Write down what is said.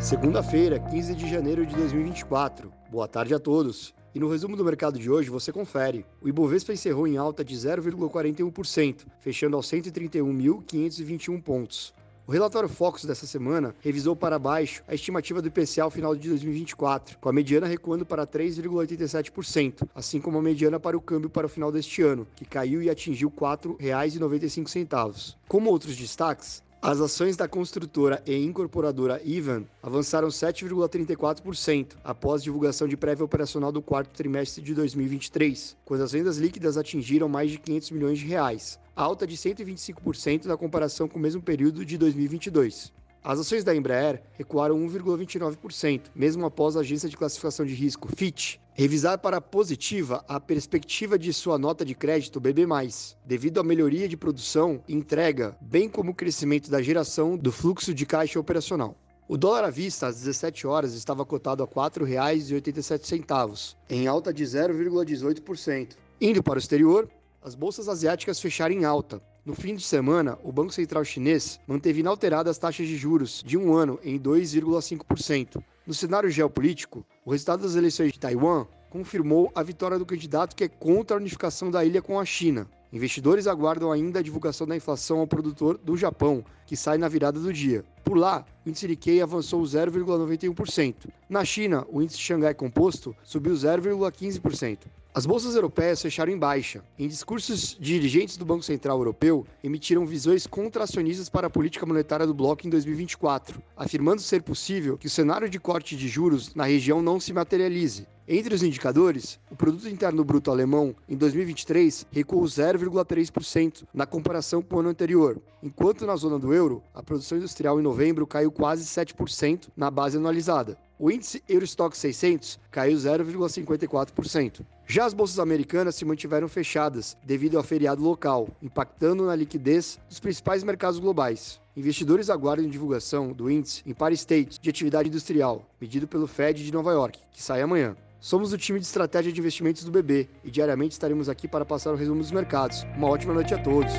Segunda-feira, 15 de janeiro de 2024. Boa tarde a todos. E no resumo do mercado de hoje você confere. O Ibovespa encerrou em alta de 0,41%, fechando aos 131.521 pontos. O relatório Focus dessa semana revisou para baixo a estimativa do IPCA ao final de 2024, com a mediana recuando para 3,87%, assim como a mediana para o câmbio para o final deste ano, que caiu e atingiu R$ 4,95. Como outros destaques, as ações da construtora e incorporadora Ivan avançaram 7,34% após divulgação de prévia operacional do quarto trimestre de 2023, quando as vendas líquidas atingiram mais de 500 milhões de reais, alta de 125% na comparação com o mesmo período de 2022. As ações da Embraer recuaram 1,29%, mesmo após a agência de classificação de risco Fitch revisar para positiva a perspectiva de sua nota de crédito BB+, devido à melhoria de produção e entrega, bem como o crescimento da geração do fluxo de caixa operacional. O dólar à vista às 17 horas estava cotado a R$ 4,87, em alta de 0,18%. Indo para o exterior, as bolsas asiáticas fecharam em alta, no fim de semana, o Banco Central Chinês manteve inalteradas as taxas de juros de um ano em 2,5%. No cenário geopolítico, o resultado das eleições de Taiwan confirmou a vitória do candidato que é contra a unificação da ilha com a China. Investidores aguardam ainda a divulgação da inflação ao produtor do Japão, que sai na virada do dia. Por lá, o índice Nikkei avançou 0,91%. Na China, o índice Xangai Composto subiu 0,15%. As bolsas europeias fecharam em baixa. Em discursos, dirigentes do Banco Central Europeu emitiram visões contracionistas para a política monetária do bloco em 2024, afirmando ser possível que o cenário de corte de juros na região não se materialize. Entre os indicadores, o produto interno bruto alemão em 2023 recuou 0,3% na comparação com o ano anterior, enquanto na zona do euro, a produção industrial em novembro caiu quase 7% na base anualizada. O índice Eurostock 600 caiu 0,54%. Já as bolsas americanas se mantiveram fechadas devido ao feriado local, impactando na liquidez dos principais mercados globais. Investidores aguardam divulgação do índice Empire State de atividade industrial, medido pelo Fed de Nova York, que sai amanhã. Somos o time de estratégia de investimentos do BB e diariamente estaremos aqui para passar o resumo dos mercados. Uma ótima noite a todos.